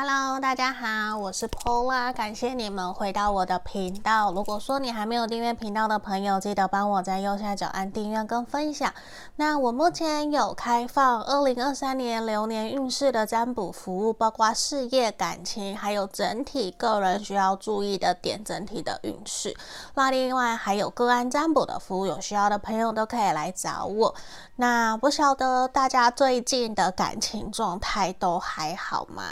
Hello，大家好，我是 Paula，感谢你们回到我的频道。如果说你还没有订阅频道的朋友，记得帮我在右下角按订阅跟分享。那我目前有开放二零二三年流年运势的占卜服务，包括事业、感情，还有整体个人需要注意的点，整体的运势。那另外还有个案占卜的服务，有需要的朋友都可以来找我。那不晓得大家最近的感情状态都还好吗？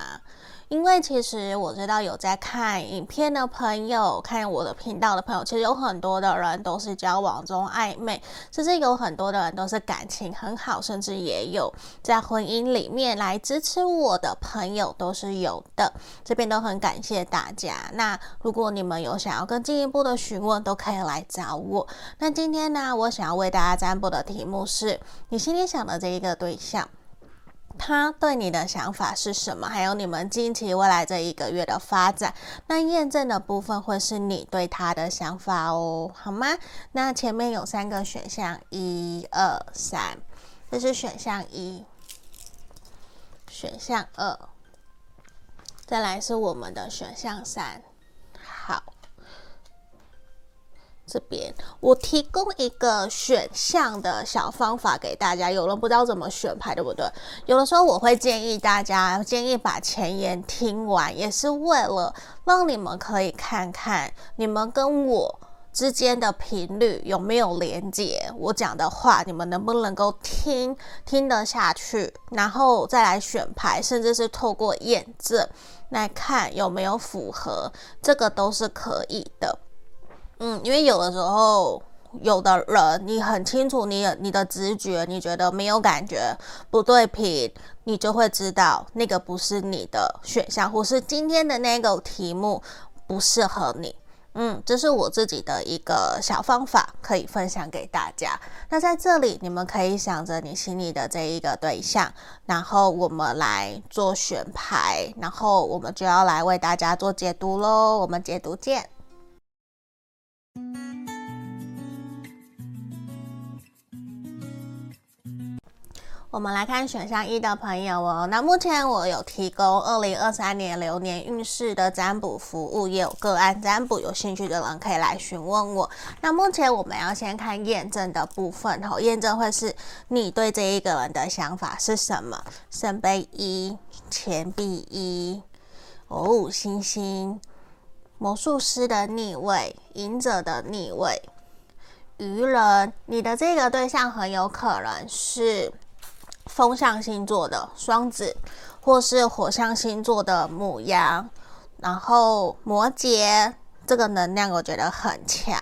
因为其实我知道有在看影片的朋友，看我的频道的朋友，其实有很多的人都是交往中暧昧，甚至有很多的人都是感情很好，甚至也有在婚姻里面来支持我的朋友都是有的。这边都很感谢大家。那如果你们有想要更进一步的询问，都可以来找我。那今天呢，我想要为大家占卜的题目是你心里想的这一个对象。他对你的想法是什么？还有你们近期未来这一个月的发展，那验证的部分会是你对他的想法哦，好吗？那前面有三个选项，一、二、三，这是选项一，选项二，再来是我们的选项三。好这边我提供一个选项的小方法给大家，有人不知道怎么选牌，对不对？有的时候我会建议大家，建议把前言听完，也是为了让你们可以看看你们跟我之间的频率有没有连接，我讲的话你们能不能够听听得下去，然后再来选牌，甚至是透过验证来看有没有符合，这个都是可以的。嗯，因为有的时候，有的人你很清楚你，你你的直觉，你觉得没有感觉不对频，你就会知道那个不是你的选项，或是今天的那个题目不适合你。嗯，这是我自己的一个小方法，可以分享给大家。那在这里，你们可以想着你心里的这一个对象，然后我们来做选牌，然后我们就要来为大家做解读喽。我们解读见。我们来看选项一的朋友哦。那目前我有提供二零二三年流年运势的占卜服务，也有个案占卜，有兴趣的人可以来询问我。那目前我们要先看验证的部分哦，验证会是你对这一个人的想法是什么？圣杯一，钱币一，哦，星星，魔术师的逆位，隐者的逆位，愚人，你的这个对象很有可能是。风象星座的双子，或是火象星座的母羊，然后摩羯，这个能量我觉得很强。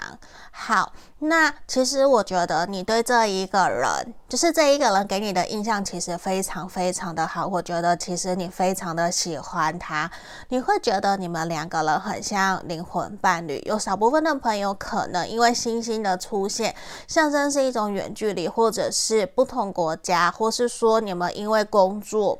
好，那其实我觉得你对这一个人，就是这一个人给你的印象其实非常非常的好。我觉得其实你非常的喜欢他，你会觉得你们两个人很像灵魂伴侣。有少部分的朋友可能因为星星的出现，象征是一种远距离，或者是不同国家，或是说你们因为工作。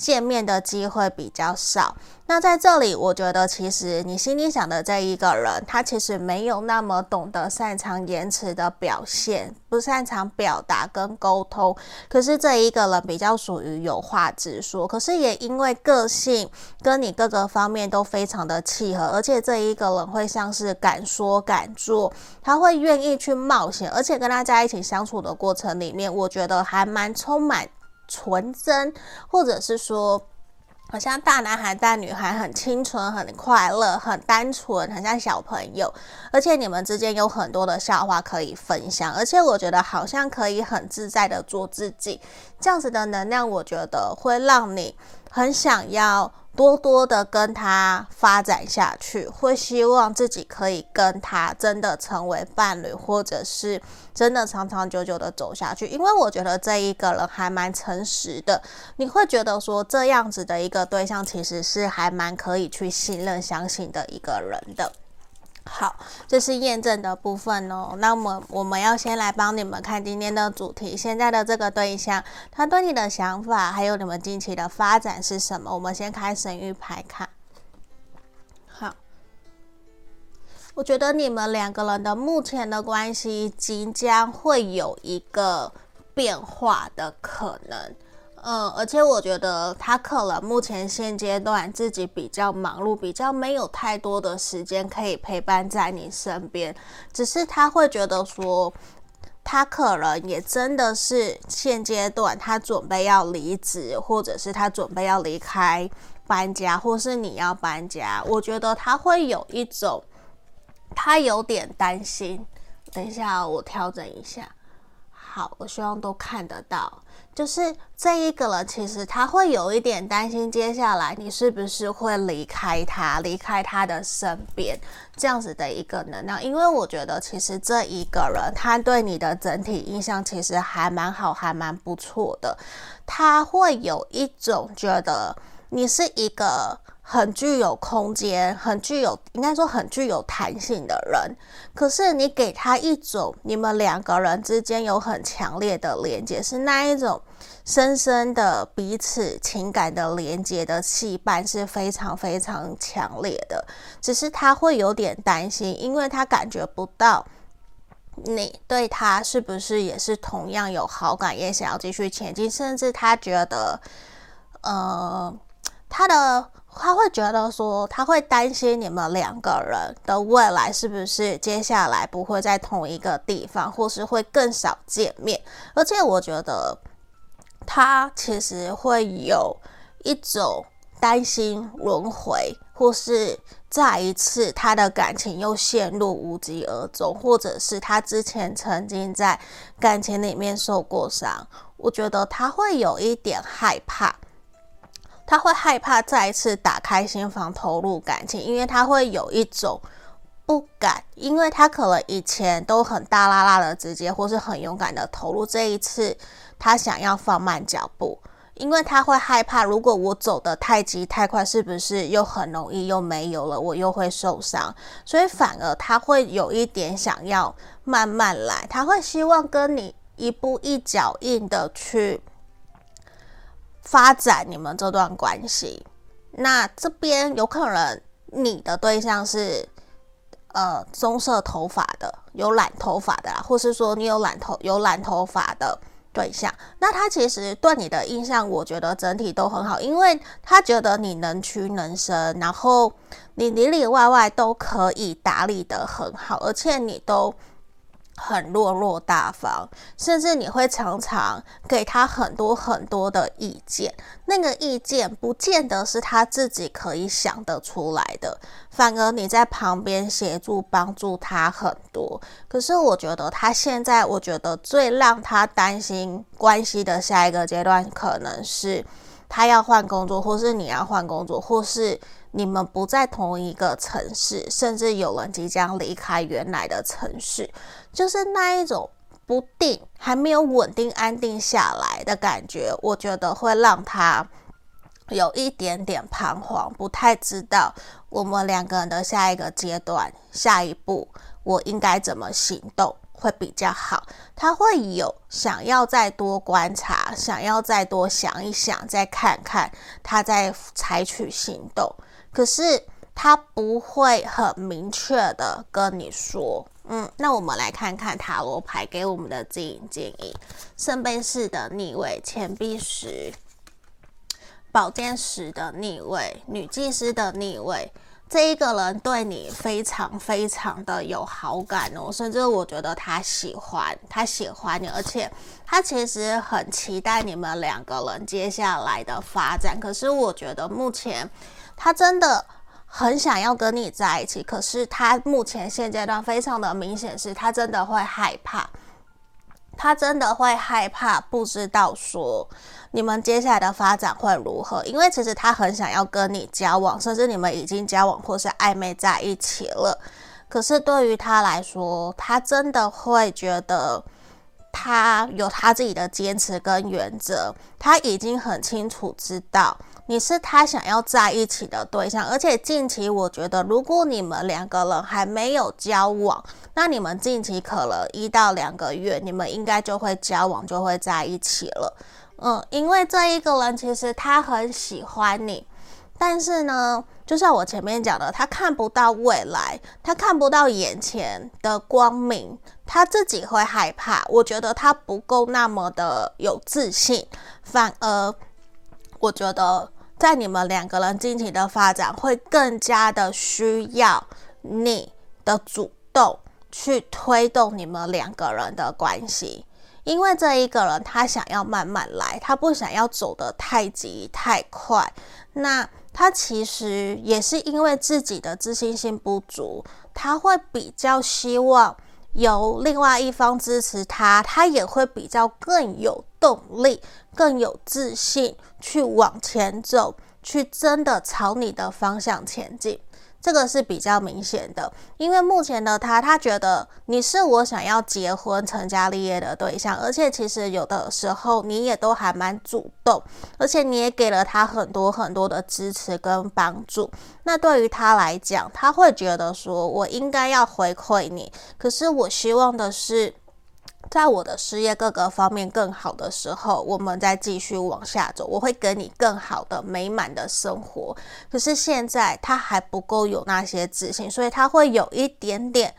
见面的机会比较少。那在这里，我觉得其实你心里想的这一个人，他其实没有那么懂得擅长言辞的表现，不擅长表达跟沟通。可是这一个人比较属于有话直说，可是也因为个性跟你各个方面都非常的契合，而且这一个人会像是敢说敢做，他会愿意去冒险，而且跟他在一起相处的过程里面，我觉得还蛮充满。纯真，或者是说，好像大男孩、大女孩，很清纯、很快乐、很单纯，很像小朋友。而且你们之间有很多的笑话可以分享，而且我觉得好像可以很自在的做自己。这样子的能量，我觉得会让你很想要。多多的跟他发展下去，会希望自己可以跟他真的成为伴侣，或者是真的长长久久的走下去。因为我觉得这一个人还蛮诚实的，你会觉得说这样子的一个对象其实是还蛮可以去信任、相信的一个人的。好，这是验证的部分哦。那么我们要先来帮你们看今天的主题。现在的这个对象，他对你的想法，还有你们近期的发展是什么？我们先开神域牌看。好，我觉得你们两个人的目前的关系即将会有一个变化的可能。嗯，而且我觉得他可能目前现阶段自己比较忙碌，比较没有太多的时间可以陪伴在你身边。只是他会觉得说，他可能也真的是现阶段他准备要离职，或者是他准备要离开搬家，或是你要搬家。我觉得他会有一种，他有点担心。等一下，我调整一下。好，我希望都看得到。就是这一个人，其实他会有一点担心，接下来你是不是会离开他，离开他的身边，这样子的一个能量。因为我觉得，其实这一个人他对你的整体印象其实还蛮好，还蛮不错的。他会有一种觉得你是一个。很具有空间，很具有，应该说很具有弹性的人。可是你给他一种，你们两个人之间有很强烈的连接，是那一种深深的彼此情感的连接的羁绊是非常非常强烈的。只是他会有点担心，因为他感觉不到你对他是不是也是同样有好感，也想要继续前进，甚至他觉得，呃，他的。他会觉得说，他会担心你们两个人的未来是不是接下来不会在同一个地方，或是会更少见面。而且我觉得他其实会有一种担心轮回，或是再一次他的感情又陷入无疾而终，或者是他之前曾经在感情里面受过伤。我觉得他会有一点害怕。他会害怕再一次打开心房投入感情，因为他会有一种不敢，因为他可能以前都很大拉拉的直接，或是很勇敢的投入，这一次他想要放慢脚步，因为他会害怕，如果我走得太急太快，是不是又很容易又没有了，我又会受伤，所以反而他会有一点想要慢慢来，他会希望跟你一步一脚印的去。发展你们这段关系，那这边有可能你的对象是呃棕色头发的，有染头发的啦，或是说你有染头有染头发的对象，那他其实对你的印象，我觉得整体都很好，因为他觉得你能屈能伸，然后你里里外外都可以打理得很好，而且你都。很落落大方，甚至你会常常给他很多很多的意见。那个意见不见得是他自己可以想得出来的，反而你在旁边协助帮助他很多。可是我觉得他现在，我觉得最让他担心关系的下一个阶段，可能是他要换工作，或是你要换工作，或是。你们不在同一个城市，甚至有人即将离开原来的城市，就是那一种不定，还没有稳定安定下来的感觉，我觉得会让他有一点点彷徨，不太知道我们两个人的下一个阶段、下一步我应该怎么行动会比较好。他会有想要再多观察，想要再多想一想，再看看，他再采取行动。可是他不会很明确的跟你说，嗯，那我们来看看塔罗牌给我们的指引建议：圣杯四的逆位，钱币十，宝剑十的逆位，女祭司的逆位。这一个人对你非常非常的有好感哦，甚至我觉得他喜欢，他喜欢你，而且他其实很期待你们两个人接下来的发展。可是我觉得目前。他真的很想要跟你在一起，可是他目前现阶段非常的明显是，他真的会害怕，他真的会害怕，不知道说你们接下来的发展会如何，因为其实他很想要跟你交往，甚至你们已经交往或是暧昧在一起了，可是对于他来说，他真的会觉得他有他自己的坚持跟原则，他已经很清楚知道。你是他想要在一起的对象，而且近期我觉得，如果你们两个人还没有交往，那你们近期可能一到两个月，你们应该就会交往，就会在一起了。嗯，因为这一个人其实他很喜欢你，但是呢，就像我前面讲的，他看不到未来，他看不到眼前的光明。他自己会害怕，我觉得他不够那么的有自信，反而我觉得在你们两个人近期的发展会更加的需要你的主动去推动你们两个人的关系，因为这一个人他想要慢慢来，他不想要走得太急太快，那他其实也是因为自己的自信心不足，他会比较希望。由另外一方支持他，他也会比较更有动力、更有自信去往前走，去真的朝你的方向前进。这个是比较明显的，因为目前的他，他觉得你是我想要结婚、成家立业的对象，而且其实有的时候你也都还蛮主动，而且你也给了他很多很多的支持跟帮助。那对于他来讲，他会觉得说，我应该要回馈你，可是我希望的是。在我的事业各个方面更好的时候，我们再继续往下走。我会给你更好的美满的生活。可是现在他还不够有那些自信，所以他会有一点点，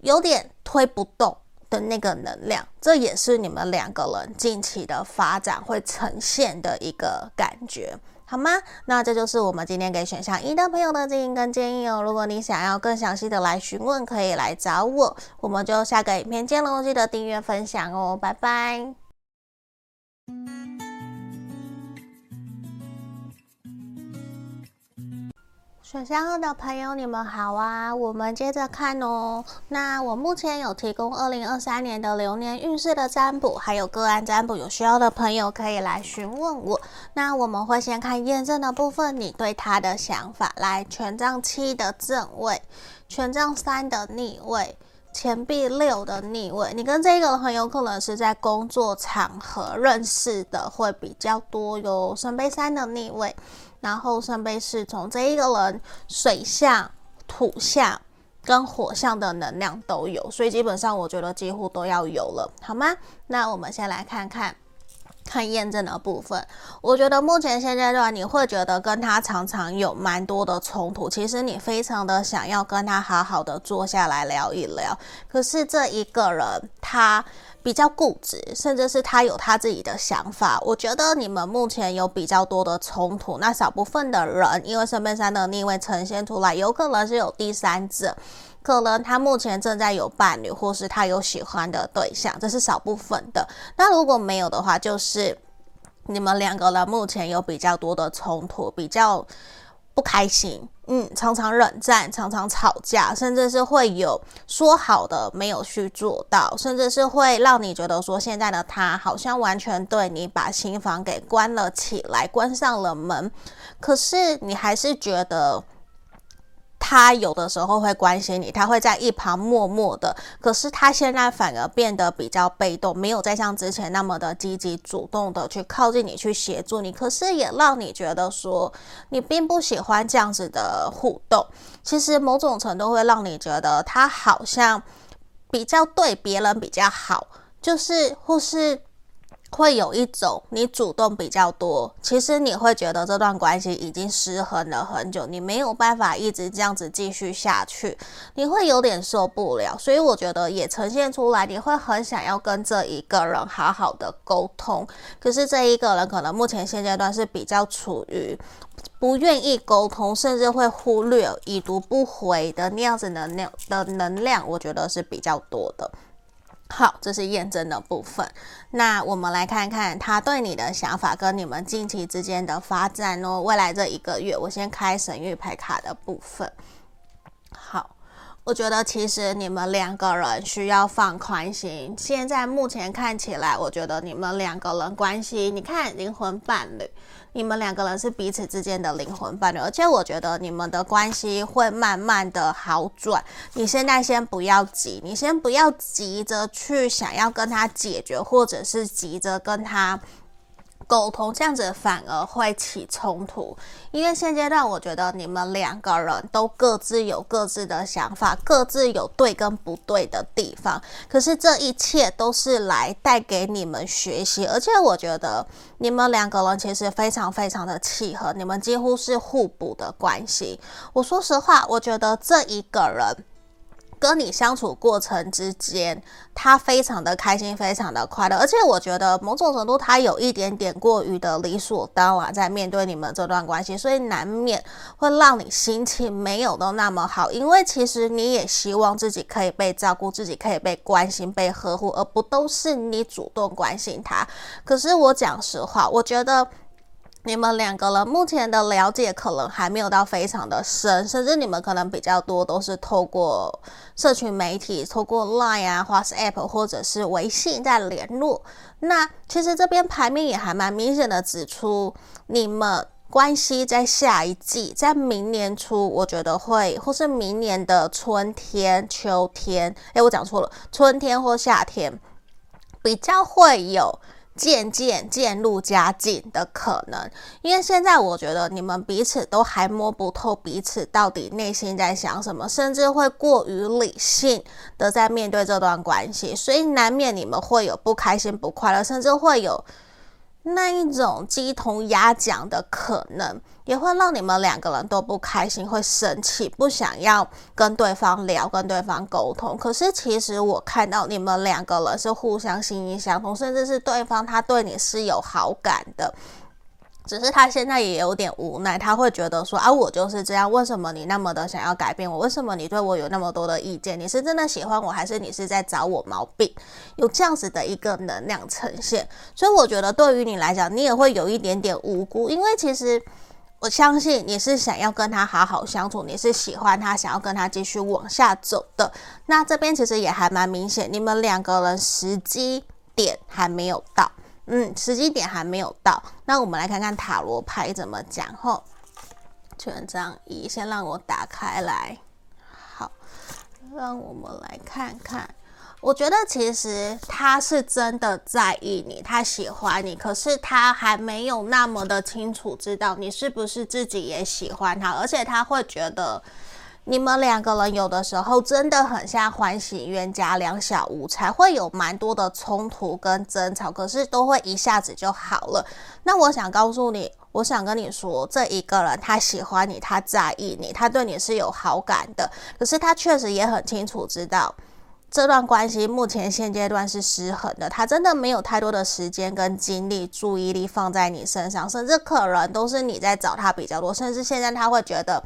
有点推不动的那个能量。这也是你们两个人近期的发展会呈现的一个感觉。好吗？那这就是我们今天给选项一的朋友的建议跟建议哦。如果你想要更详细的来询问，可以来找我。我们就下个影片见喽，记得订阅分享哦，拜拜。选项二的朋友，你们好啊！我们接着看哦。那我目前有提供二零二三年的流年运势的占卜，还有个案占卜，有需要的朋友可以来询问我。那我们会先看验证的部分，你对他的想法。来，权杖七的正位，权杖三的逆位，钱币六的逆位。你跟这个很有可能是在工作场合认识的，会比较多哟。圣杯三的逆位。然后圣杯侍从这一个人，水象、土象跟火象的能量都有，所以基本上我觉得几乎都要有了，好吗？那我们先来看看看验证的部分。我觉得目前现阶段你会觉得跟他常常有蛮多的冲突，其实你非常的想要跟他好好的坐下来聊一聊，可是这一个人他。比较固执，甚至是他有他自己的想法。我觉得你们目前有比较多的冲突。那少部分的人，因为身边三的逆位呈现出来，有可能是有第三者，可能他目前正在有伴侣，或是他有喜欢的对象，这是少部分的。那如果没有的话，就是你们两个人目前有比较多的冲突，比较。不开心，嗯，常常冷战，常常吵架，甚至是会有说好的没有去做到，甚至是会让你觉得说，现在的他好像完全对你把心房给关了起来，关上了门，可是你还是觉得。他有的时候会关心你，他会在一旁默默的。可是他现在反而变得比较被动，没有再像之前那么的积极主动的去靠近你，去协助你。可是也让你觉得说，你并不喜欢这样子的互动。其实某种程度会让你觉得他好像比较对别人比较好，就是或是。会有一种你主动比较多，其实你会觉得这段关系已经失衡了很久，你没有办法一直这样子继续下去，你会有点受不了。所以我觉得也呈现出来，你会很想要跟这一个人好好的沟通，可是这一个人可能目前现阶段是比较处于不愿意沟通，甚至会忽略、已读不回的那样子能量的能量，我觉得是比较多的。好，这是验证的部分。那我们来看看他对你的想法跟你们近期之间的发展哦。未来这一个月，我先开神諭牌卡的部分。好，我觉得其实你们两个人需要放宽心。现在目前看起来，我觉得你们两个人关系，你看灵魂伴侣。你们两个人是彼此之间的灵魂伴侣，而且我觉得你们的关系会慢慢的好转。你现在先不要急，你先不要急着去想要跟他解决，或者是急着跟他。沟通这样子反而会起冲突，因为现阶段我觉得你们两个人都各自有各自的想法，各自有对跟不对的地方。可是这一切都是来带给你们学习，而且我觉得你们两个人其实非常非常的契合，你们几乎是互补的关系。我说实话，我觉得这一个人。跟你相处过程之间，他非常的开心，非常的快乐，而且我觉得某种程度他有一点点过于的理所当然在面对你们这段关系，所以难免会让你心情没有都那么好，因为其实你也希望自己可以被照顾，自己可以被关心、被呵护，而不都是你主动关心他。可是我讲实话，我觉得。你们两个人目前的了解可能还没有到非常的深，甚至你们可能比较多都是透过社群媒体，透过 Line 啊、WhatsApp 或者是微信在联络。那其实这边牌面也还蛮明显的指出，你们关系在下一季，在明年初，我觉得会，或是明年的春天、秋天，诶，我讲错了，春天或夏天，比较会有。渐渐渐入佳境的可能，因为现在我觉得你们彼此都还摸不透彼此到底内心在想什么，甚至会过于理性的在面对这段关系，所以难免你们会有不开心、不快乐，甚至会有。那一种鸡同鸭讲的可能，也会让你们两个人都不开心，会生气，不想要跟对方聊，跟对方沟通。可是其实我看到你们两个人是互相心意相通，甚至是对方他对你是有好感的。只是他现在也有点无奈，他会觉得说啊，我就是这样，为什么你那么的想要改变我？为什么你对我有那么多的意见？你是真的喜欢我，还是你是在找我毛病？有这样子的一个能量呈现，所以我觉得对于你来讲，你也会有一点点无辜，因为其实我相信你是想要跟他好好相处，你是喜欢他，想要跟他继续往下走的。那这边其实也还蛮明显，你们两个人时机点还没有到。嗯，时机点还没有到。那我们来看看塔罗牌怎么讲。吼，权杖一，先让我打开来。好，让我们来看看。我觉得其实他是真的在意你，他喜欢你，可是他还没有那么的清楚知道你是不是自己也喜欢他，而且他会觉得。你们两个人有的时候真的很像欢喜冤家，两小无猜，会有蛮多的冲突跟争吵，可是都会一下子就好了。那我想告诉你，我想跟你说，这一个人他喜欢你，他在意你，他对你是有好感的，可是他确实也很清楚知道这段关系目前现阶段是失衡的，他真的没有太多的时间跟精力、注意力放在你身上，甚至可能都是你在找他比较多，甚至现在他会觉得。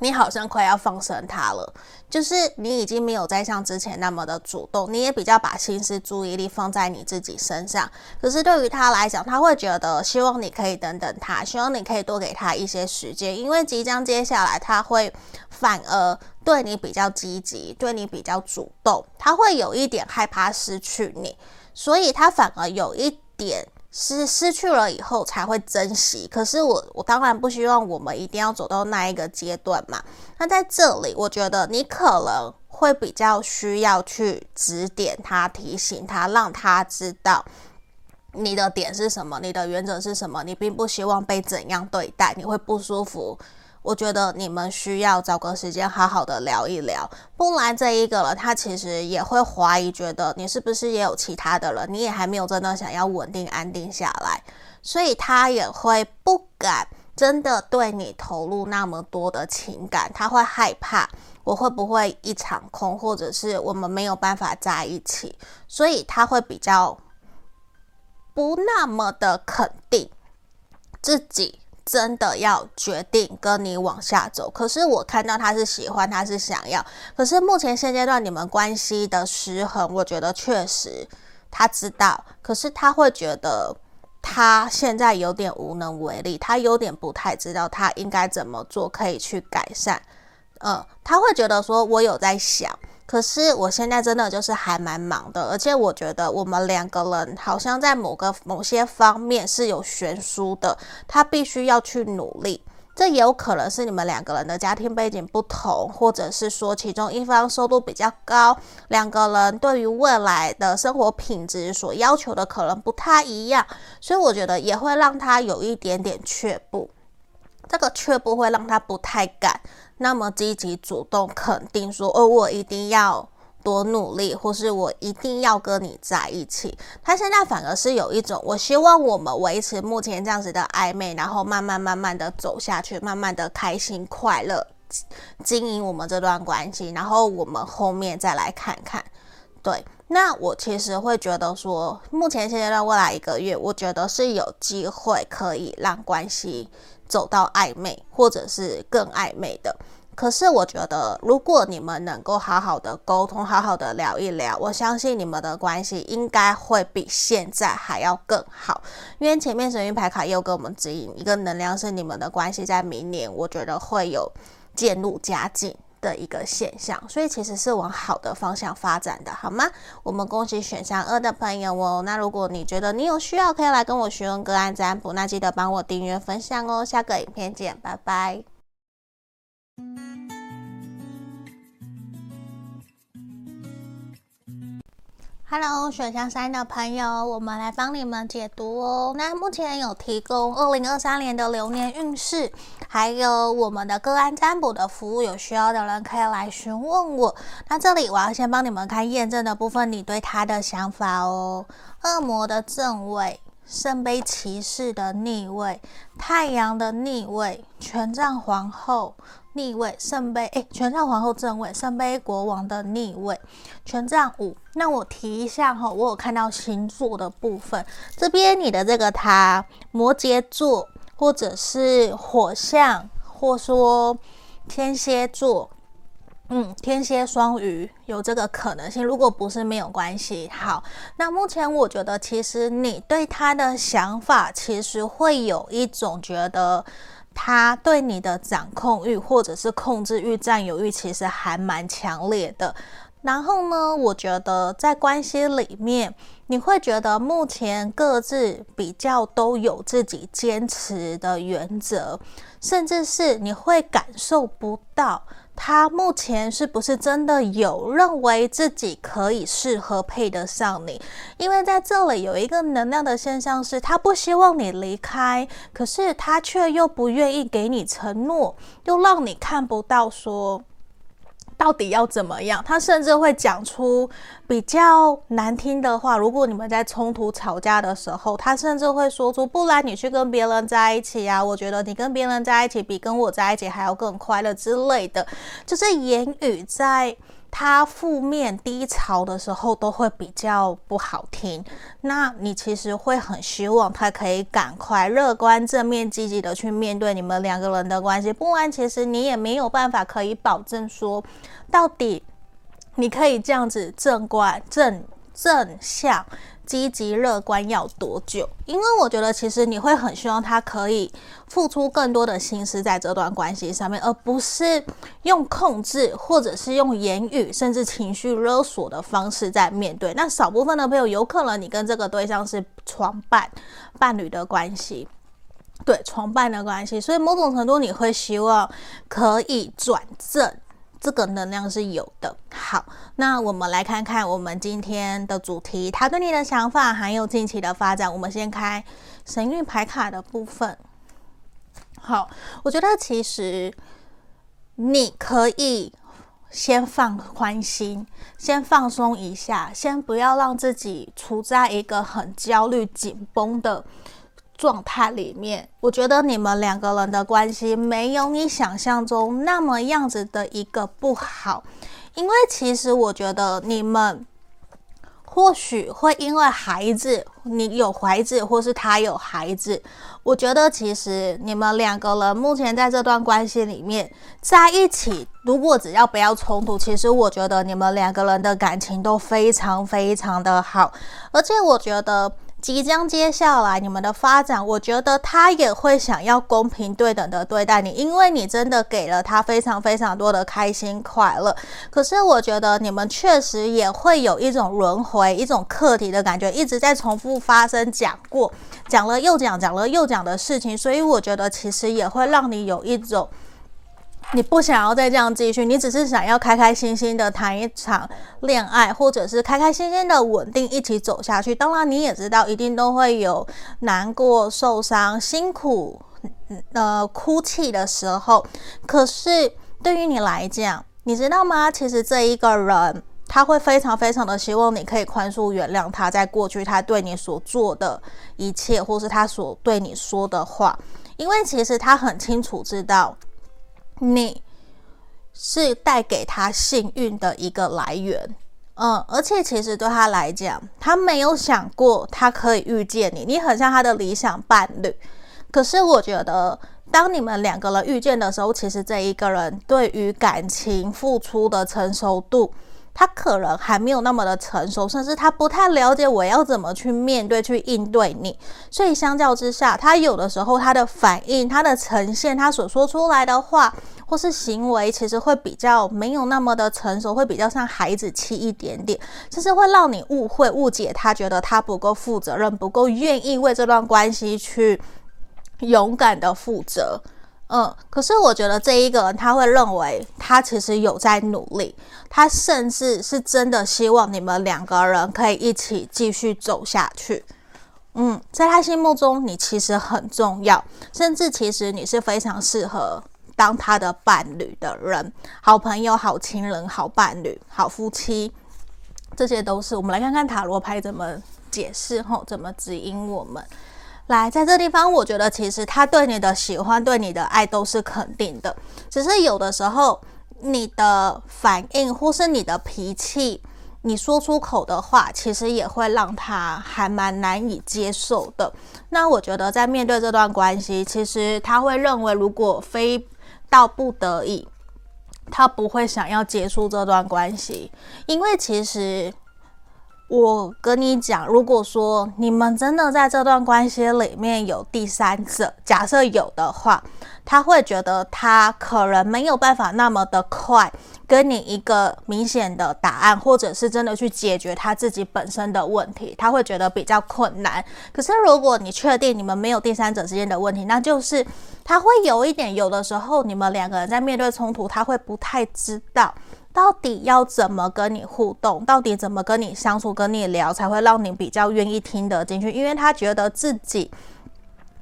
你好像快要放生他了，就是你已经没有再像之前那么的主动，你也比较把心思、注意力放在你自己身上。可是对于他来讲，他会觉得希望你可以等等他，希望你可以多给他一些时间，因为即将接下来他会反而对你比较积极，对你比较主动，他会有一点害怕失去你，所以他反而有一点。是失去了以后才会珍惜，可是我我当然不希望我们一定要走到那一个阶段嘛。那在这里，我觉得你可能会比较需要去指点他、提醒他，让他知道你的点是什么，你的原则是什么，你并不希望被怎样对待，你会不舒服。我觉得你们需要找个时间好好的聊一聊，不然这一个了，他其实也会怀疑，觉得你是不是也有其他的人，你也还没有真的想要稳定安定下来，所以他也会不敢真的对你投入那么多的情感，他会害怕我会不会一场空，或者是我们没有办法在一起，所以他会比较不那么的肯定自己。真的要决定跟你往下走，可是我看到他是喜欢，他是想要，可是目前现阶段你们关系的失衡，我觉得确实他知道，可是他会觉得他现在有点无能为力，他有点不太知道他应该怎么做可以去改善，嗯，他会觉得说我有在想。可是我现在真的就是还蛮忙的，而且我觉得我们两个人好像在某个某些方面是有悬殊的，他必须要去努力。这也有可能是你们两个人的家庭背景不同，或者是说其中一方收入比较高，两个人对于未来的生活品质所要求的可能不太一样，所以我觉得也会让他有一点点却步。这个却步会让他不太敢。那么积极主动肯定说，哦，我一定要多努力，或是我一定要跟你在一起。他现在反而是有一种，我希望我们维持目前这样子的暧昧，然后慢慢慢慢的走下去，慢慢的开心快乐经营我们这段关系，然后我们后面再来看看。对，那我其实会觉得说，目前现阶段未来一个月，我觉得是有机会可以让关系走到暧昧，或者是更暧昧的。可是我觉得，如果你们能够好好的沟通，好好的聊一聊，我相信你们的关系应该会比现在还要更好。因为前面神谕牌卡又给我们指引一个能量，是你们的关系在明年，我觉得会有渐入佳境的一个现象，所以其实是往好的方向发展的，好吗？我们恭喜选项二的朋友哦。那如果你觉得你有需要，可以来跟我询问个案占卜，那记得帮我订阅分享哦。下个影片见，拜拜。Hello，选项三的朋友，我们来帮你们解读哦。那目前有提供二零二三年的流年运势，还有我们的个案占卜的服务，有需要的人可以来询问我。那这里我要先帮你们看验证的部分，你对他的想法哦。恶魔的正位。圣杯骑士的逆位，太阳的逆位，权杖皇后逆位，圣杯诶，权杖皇后正位，圣杯国王的逆位，权杖五。那我提一下哈，我有看到星座的部分，这边你的这个他摩羯座，或者是火象，或说天蝎座。嗯，天蝎、双鱼有这个可能性，如果不是没有关系。好，那目前我觉得，其实你对他的想法，其实会有一种觉得他对你的掌控欲或者是控制欲、占有欲，其实还蛮强烈的。然后呢，我觉得在关系里面，你会觉得目前各自比较都有自己坚持的原则，甚至是你会感受不到。他目前是不是真的有认为自己可以适合配得上你？因为在这里有一个能量的现象是，他不希望你离开，可是他却又不愿意给你承诺，又让你看不到说。到底要怎么样？他甚至会讲出比较难听的话。如果你们在冲突吵架的时候，他甚至会说出：“不然你去跟别人在一起啊！我觉得你跟别人在一起比跟我在一起还要更快乐之类的。”就是言语在。他负面低潮的时候都会比较不好听，那你其实会很希望他可以赶快乐观、正面、积极的去面对你们两个人的关系，不然其实你也没有办法可以保证说，到底你可以这样子正观、正正向。积极乐观要多久？因为我觉得其实你会很希望他可以付出更多的心思在这段关系上面，而不是用控制或者是用言语甚至情绪勒索的方式在面对。那少部分的朋友，有可能你跟这个对象是床伴、伴侣的关系，对，床伴的关系，所以某种程度你会希望可以转正。这个能量是有的。好，那我们来看看我们今天的主题，他对你的想法还有近期的发展。我们先开神諭牌卡的部分。好，我觉得其实你可以先放宽心，先放松一下，先不要让自己处在一个很焦虑、紧绷的。状态里面，我觉得你们两个人的关系没有你想象中那么样子的一个不好，因为其实我觉得你们或许会因为孩子，你有孩子，或是他有孩子，我觉得其实你们两个人目前在这段关系里面在一起，如果只要不要冲突，其实我觉得你们两个人的感情都非常非常的好，而且我觉得。即将接下来你们的发展，我觉得他也会想要公平对等的对待你，因为你真的给了他非常非常多的开心快乐。可是我觉得你们确实也会有一种轮回、一种课题的感觉，一直在重复发生，讲过，讲了又讲，讲了又讲的事情，所以我觉得其实也会让你有一种。你不想要再这样继续，你只是想要开开心心的谈一场恋爱，或者是开开心心的稳定一起走下去。当然，你也知道一定都会有难过、受伤、辛苦、呃哭泣的时候。可是对于你来讲，你知道吗？其实这一个人他会非常非常的希望你可以宽恕、原谅他在过去他对你所做的一切，或是他所对你说的话，因为其实他很清楚知道。你是带给他幸运的一个来源。嗯，而且其实对他来讲，他没有想过他可以遇见你，你很像他的理想伴侣。可是我觉得，当你们两个人遇见的时候，其实这一个人对于感情付出的成熟度，他可能还没有那么的成熟，甚至他不太了解我要怎么去面对、去应对你。所以相较之下，他有的时候他的反应、他的呈现、他所说出来的话。或是行为其实会比较没有那么的成熟，会比较像孩子气一点点，就是会让你误会、误解他，觉得他不够负责任，不够愿意为这段关系去勇敢的负责。嗯，可是我觉得这一个人他会认为他其实有在努力，他甚至是真的希望你们两个人可以一起继续走下去。嗯，在他心目中你其实很重要，甚至其实你是非常适合。当他的伴侣的人，好朋友、好亲人、好伴侣、好夫妻，这些都是。我们来看看塔罗牌怎么解释，吼，怎么指引我们。来，在这地方，我觉得其实他对你的喜欢、对你的爱都是肯定的，只是有的时候你的反应或是你的脾气，你说出口的话，其实也会让他还蛮难以接受的。那我觉得在面对这段关系，其实他会认为，如果非到不得已，他不会想要结束这段关系，因为其实我跟你讲，如果说你们真的在这段关系里面有第三者，假设有的话，他会觉得他可能没有办法那么的快。跟你一个明显的答案，或者是真的去解决他自己本身的问题，他会觉得比较困难。可是如果你确定你们没有第三者之间的问题，那就是他会有一点，有的时候你们两个人在面对冲突，他会不太知道到底要怎么跟你互动，到底怎么跟你相处、跟你聊，才会让你比较愿意听得进去，因为他觉得自己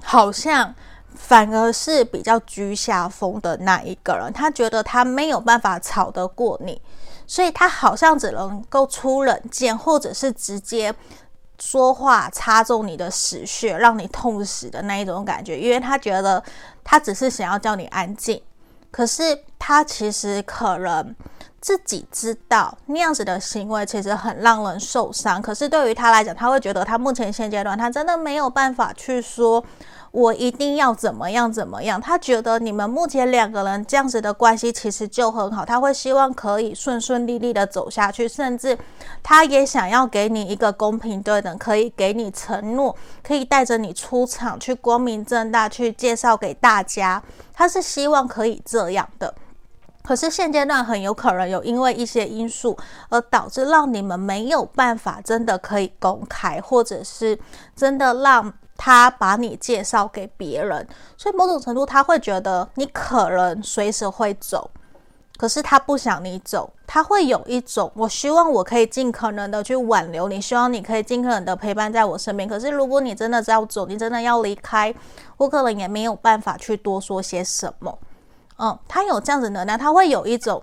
好像。反而是比较居下风的那一个人，他觉得他没有办法吵得过你，所以他好像只能够出冷箭，或者是直接说话插中你的死穴，让你痛死的那一种感觉。因为他觉得他只是想要叫你安静，可是他其实可能自己知道那样子的行为其实很让人受伤。可是对于他来讲，他会觉得他目前现阶段他真的没有办法去说。我一定要怎么样怎么样？他觉得你们目前两个人这样子的关系其实就很好，他会希望可以顺顺利利的走下去，甚至他也想要给你一个公平对等，可以给你承诺，可以带着你出场去光明正大去介绍给大家，他是希望可以这样的。可是现阶段很有可能有因为一些因素而导致让你们没有办法真的可以公开，或者是真的让。他把你介绍给别人，所以某种程度他会觉得你可能随时会走，可是他不想你走，他会有一种我希望我可以尽可能的去挽留你，希望你可以尽可能的陪伴在我身边。可是如果你真的要走，你真的要离开，我可能也没有办法去多说些什么。嗯，他有这样子能量，他会有一种。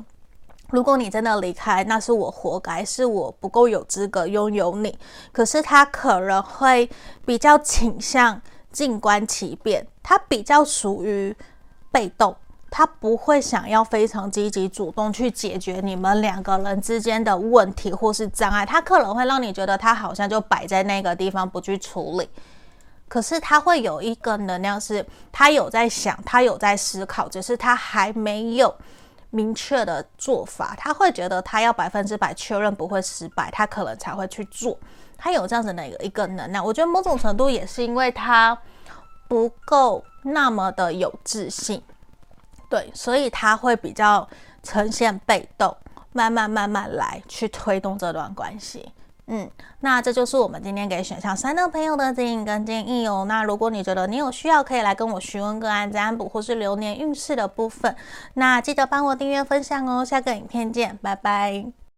如果你真的离开，那是我活该，是我不够有资格拥有你。可是他可能会比较倾向静观其变，他比较属于被动，他不会想要非常积极主动去解决你们两个人之间的问题或是障碍。他可能会让你觉得他好像就摆在那个地方不去处理，可是他会有一个能量是，他有在想，他有在思考，只是他还没有。明确的做法，他会觉得他要百分之百确认不会失败，他可能才会去做。他有这样子的一个一个能量，我觉得某种程度也是因为他不够那么的有自信，对，所以他会比较呈现被动，慢慢慢慢来去推动这段关系。嗯，那这就是我们今天给选项三的朋友的指引跟建议哦。那如果你觉得你有需要，可以来跟我询问个案占卜或是流年运势的部分。那记得帮我订阅分享哦。下个影片见，拜拜。